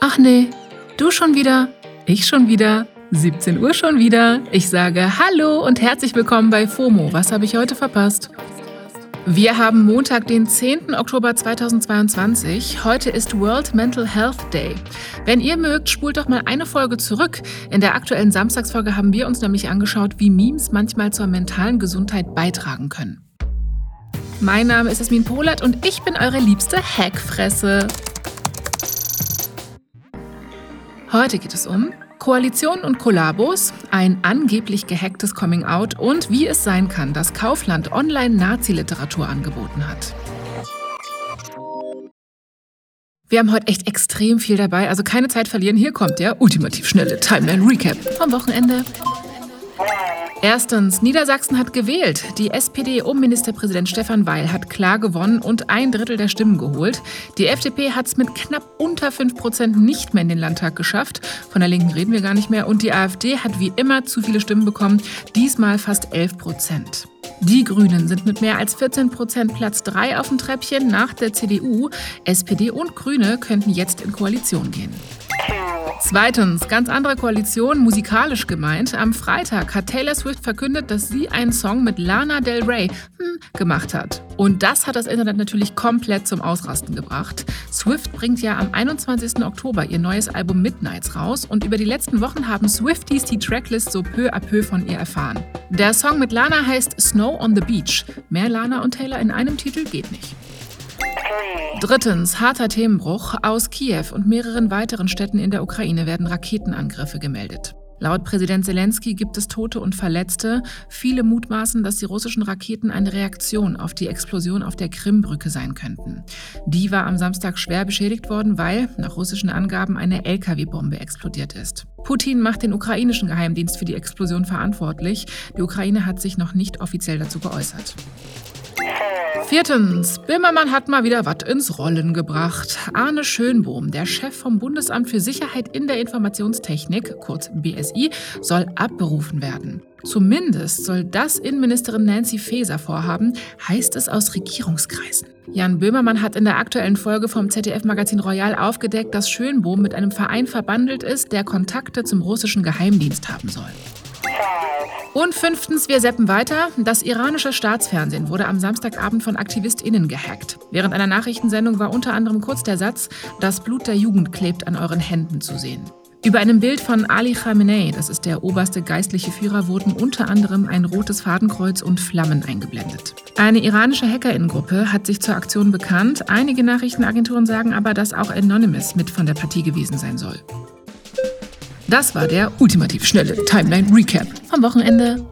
Ach nee, du schon wieder, ich schon wieder, 17 Uhr schon wieder. Ich sage Hallo und herzlich willkommen bei FOMO. Was habe ich heute verpasst? Wir haben Montag, den 10. Oktober 2022. Heute ist World Mental Health Day. Wenn ihr mögt, spult doch mal eine Folge zurück. In der aktuellen Samstagsfolge haben wir uns nämlich angeschaut, wie Memes manchmal zur mentalen Gesundheit beitragen können. Mein Name ist Esmin Polat und ich bin eure liebste Hackfresse. Heute geht es um Koalition und Kollabos, ein angeblich gehacktes Coming-out und wie es sein kann, dass Kaufland online Nazi-Literatur angeboten hat. Wir haben heute echt extrem viel dabei, also keine Zeit verlieren. Hier kommt der ultimativ schnelle Timeline-Recap vom Wochenende. Erstens, Niedersachsen hat gewählt. Die SPD um Ministerpräsident Stefan Weil hat klar gewonnen und ein Drittel der Stimmen geholt. Die FDP hat es mit knapp unter 5 Prozent nicht mehr in den Landtag geschafft. Von der Linken reden wir gar nicht mehr. Und die AfD hat wie immer zu viele Stimmen bekommen, diesmal fast 11 Prozent. Die Grünen sind mit mehr als 14 Prozent Platz 3 auf dem Treppchen nach der CDU. SPD und Grüne könnten jetzt in Koalition gehen. Zweitens, ganz andere Koalition, musikalisch gemeint. Am Freitag hat Taylor Swift verkündet, dass sie einen Song mit Lana Del Rey hm, gemacht hat. Und das hat das Internet natürlich komplett zum Ausrasten gebracht. Swift bringt ja am 21. Oktober ihr neues Album Midnights raus und über die letzten Wochen haben Swifties die Tracklist so peu à peu von ihr erfahren. Der Song mit Lana heißt Snow on the Beach. Mehr Lana und Taylor in einem Titel geht nicht. Drittens, harter Themenbruch. Aus Kiew und mehreren weiteren Städten in der Ukraine werden Raketenangriffe gemeldet. Laut Präsident Zelensky gibt es Tote und Verletzte. Viele mutmaßen, dass die russischen Raketen eine Reaktion auf die Explosion auf der Krimbrücke sein könnten. Die war am Samstag schwer beschädigt worden, weil nach russischen Angaben eine Lkw-Bombe explodiert ist. Putin macht den ukrainischen Geheimdienst für die Explosion verantwortlich. Die Ukraine hat sich noch nicht offiziell dazu geäußert. Viertens, Böhmermann hat mal wieder was ins Rollen gebracht. Arne Schönbohm, der Chef vom Bundesamt für Sicherheit in der Informationstechnik, kurz BSI, soll abberufen werden. Zumindest soll das Innenministerin Nancy Faeser vorhaben, heißt es aus Regierungskreisen. Jan Böhmermann hat in der aktuellen Folge vom ZDF-Magazin Royal aufgedeckt, dass Schönbohm mit einem Verein verbandelt ist, der Kontakte zum russischen Geheimdienst haben soll. Und fünftens, wir seppen weiter. Das iranische Staatsfernsehen wurde am Samstagabend von AktivistInnen gehackt. Während einer Nachrichtensendung war unter anderem kurz der Satz, das Blut der Jugend klebt an euren Händen zu sehen. Über einem Bild von Ali Khamenei, das ist der oberste geistliche Führer, wurden unter anderem ein rotes Fadenkreuz und Flammen eingeblendet. Eine iranische Hackerinnengruppe hat sich zur Aktion bekannt. Einige Nachrichtenagenturen sagen aber, dass auch Anonymous mit von der Partie gewesen sein soll. Das war der ultimativ schnelle Timeline Recap vom Wochenende.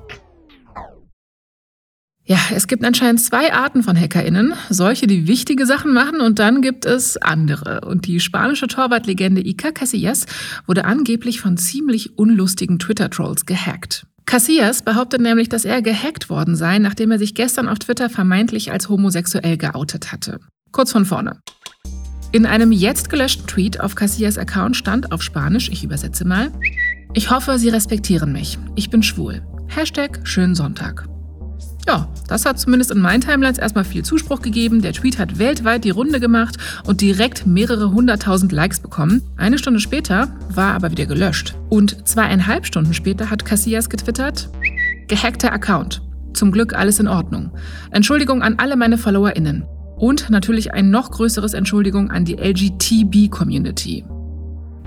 Ja, es gibt anscheinend zwei Arten von HackerInnen. Solche, die wichtige Sachen machen und dann gibt es andere. Und die spanische Torwartlegende Ica Casillas wurde angeblich von ziemlich unlustigen Twitter-Trolls gehackt. Casillas behauptet nämlich, dass er gehackt worden sei, nachdem er sich gestern auf Twitter vermeintlich als homosexuell geoutet hatte. Kurz von vorne. In einem jetzt gelöschten Tweet auf Casillas Account stand auf Spanisch, ich übersetze mal, ich hoffe, Sie respektieren mich. Ich bin schwul. Hashtag schönen Sonntag. Ja, das hat zumindest in meinen Timelines erstmal viel Zuspruch gegeben. Der Tweet hat weltweit die Runde gemacht und direkt mehrere hunderttausend Likes bekommen. Eine Stunde später war aber wieder gelöscht. Und zweieinhalb Stunden später hat Casillas getwittert, gehackter Account. Zum Glück alles in Ordnung. Entschuldigung an alle meine FollowerInnen. Und natürlich ein noch größeres Entschuldigung an die LGTB-Community.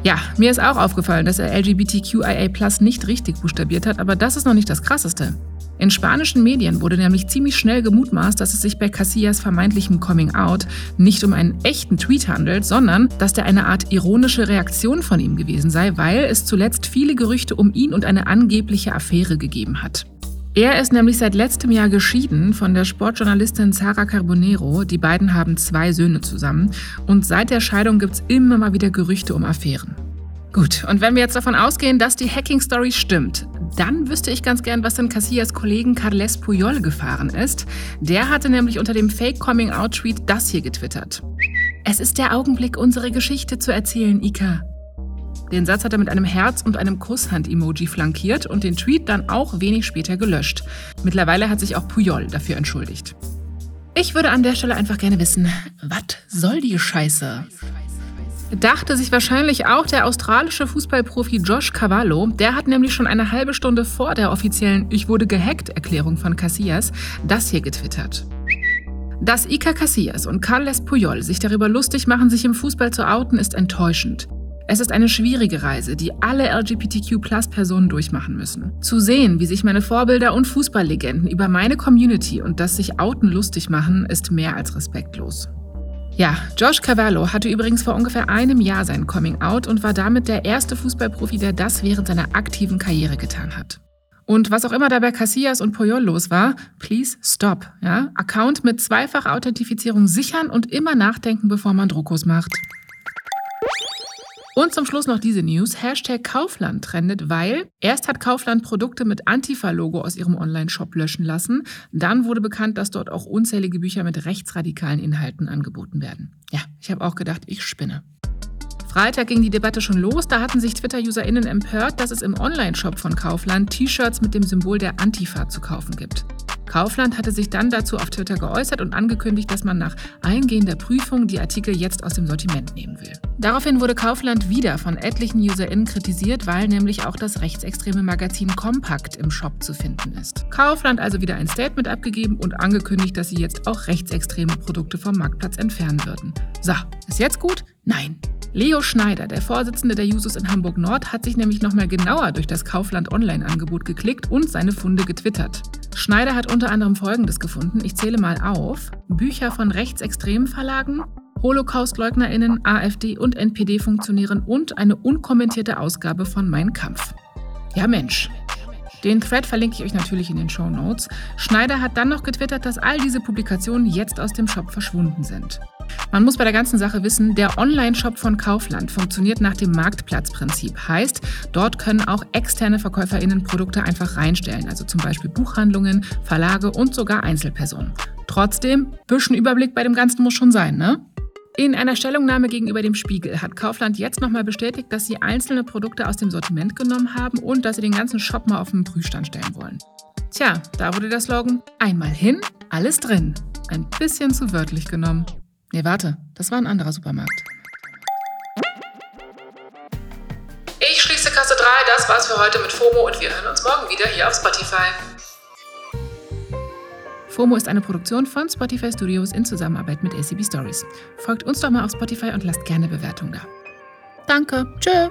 Ja, mir ist auch aufgefallen, dass er LGBTQIA nicht richtig buchstabiert hat, aber das ist noch nicht das Krasseste. In spanischen Medien wurde nämlich ziemlich schnell gemutmaßt, dass es sich bei Casillas vermeintlichem Coming-out nicht um einen echten Tweet handelt, sondern dass der eine Art ironische Reaktion von ihm gewesen sei, weil es zuletzt viele Gerüchte um ihn und eine angebliche Affäre gegeben hat. Er ist nämlich seit letztem Jahr geschieden von der Sportjournalistin Sara Carbonero. Die beiden haben zwei Söhne zusammen. Und seit der Scheidung gibt es immer mal wieder Gerüchte um Affären. Gut, und wenn wir jetzt davon ausgehen, dass die Hacking-Story stimmt, dann wüsste ich ganz gern, was in Casillas Kollegen Carles Puyol gefahren ist. Der hatte nämlich unter dem Fake-Coming-Out-Tweet das hier getwittert. Es ist der Augenblick, unsere Geschichte zu erzählen, Ika. Den Satz hat er mit einem Herz und einem Kusshand-Emoji flankiert und den Tweet dann auch wenig später gelöscht. Mittlerweile hat sich auch Puyol dafür entschuldigt. Ich würde an der Stelle einfach gerne wissen, was soll die Scheiße? Dachte sich wahrscheinlich auch der australische Fußballprofi Josh Cavallo. Der hat nämlich schon eine halbe Stunde vor der offiziellen Ich wurde gehackt Erklärung von Casillas das hier getwittert. Dass Iker Casillas und Carles Puyol sich darüber lustig machen, sich im Fußball zu outen, ist enttäuschend. Es ist eine schwierige Reise, die alle LGBTQ-Plus-Personen durchmachen müssen. Zu sehen, wie sich meine Vorbilder und Fußballlegenden über meine Community und das sich Outen lustig machen, ist mehr als respektlos. Ja, Josh Cavallo hatte übrigens vor ungefähr einem Jahr sein Coming Out und war damit der erste Fußballprofi, der das während seiner aktiven Karriere getan hat. Und was auch immer dabei Casillas und Poyol los war, please stop. Ja? Account mit Zweifach-Authentifizierung sichern und immer nachdenken, bevor man Druckos macht. Und zum Schluss noch diese News. Hashtag Kaufland trendet, weil erst hat Kaufland Produkte mit Antifa-Logo aus ihrem Online-Shop löschen lassen. Dann wurde bekannt, dass dort auch unzählige Bücher mit rechtsradikalen Inhalten angeboten werden. Ja, ich habe auch gedacht, ich spinne. Freitag ging die Debatte schon los. Da hatten sich Twitter-UserInnen empört, dass es im Online-Shop von Kaufland T-Shirts mit dem Symbol der Antifa zu kaufen gibt. Kaufland hatte sich dann dazu auf Twitter geäußert und angekündigt, dass man nach eingehender Prüfung die Artikel jetzt aus dem Sortiment nehmen will. Daraufhin wurde Kaufland wieder von etlichen UserInnen kritisiert, weil nämlich auch das rechtsextreme Magazin Kompakt im Shop zu finden ist. Kaufland also wieder ein Statement abgegeben und angekündigt, dass sie jetzt auch rechtsextreme Produkte vom Marktplatz entfernen würden. So, ist jetzt gut? Nein. Leo Schneider, der Vorsitzende der Jusos in Hamburg Nord, hat sich nämlich nochmal genauer durch das Kaufland Online-Angebot geklickt und seine Funde getwittert. Schneider hat unter anderem Folgendes gefunden. Ich zähle mal auf. Bücher von rechtsextremen Verlagen, Holocaustleugnerinnen, AfD und NPD funktionieren und eine unkommentierte Ausgabe von Mein Kampf. Ja Mensch, den Thread verlinke ich euch natürlich in den Show Notes. Schneider hat dann noch getwittert, dass all diese Publikationen jetzt aus dem Shop verschwunden sind. Man muss bei der ganzen Sache wissen, der Online-Shop von Kaufland funktioniert nach dem Marktplatzprinzip. Heißt, dort können auch externe VerkäuferInnen Produkte einfach reinstellen, also zum Beispiel Buchhandlungen, Verlage und sogar Einzelpersonen. Trotzdem, bisschen Überblick bei dem Ganzen muss schon sein, ne? In einer Stellungnahme gegenüber dem Spiegel hat Kaufland jetzt nochmal bestätigt, dass sie einzelne Produkte aus dem Sortiment genommen haben und dass sie den ganzen Shop mal auf den Prüfstand stellen wollen. Tja, da wurde der Slogan einmal hin, alles drin. Ein bisschen zu wörtlich genommen. Nee, warte, das war ein anderer Supermarkt. Ich schließe Kasse 3, das war's für heute mit FOMO und wir hören uns morgen wieder hier auf Spotify. FOMO ist eine Produktion von Spotify Studios in Zusammenarbeit mit ACB Stories. Folgt uns doch mal auf Spotify und lasst gerne Bewertungen da. Danke. Tschö.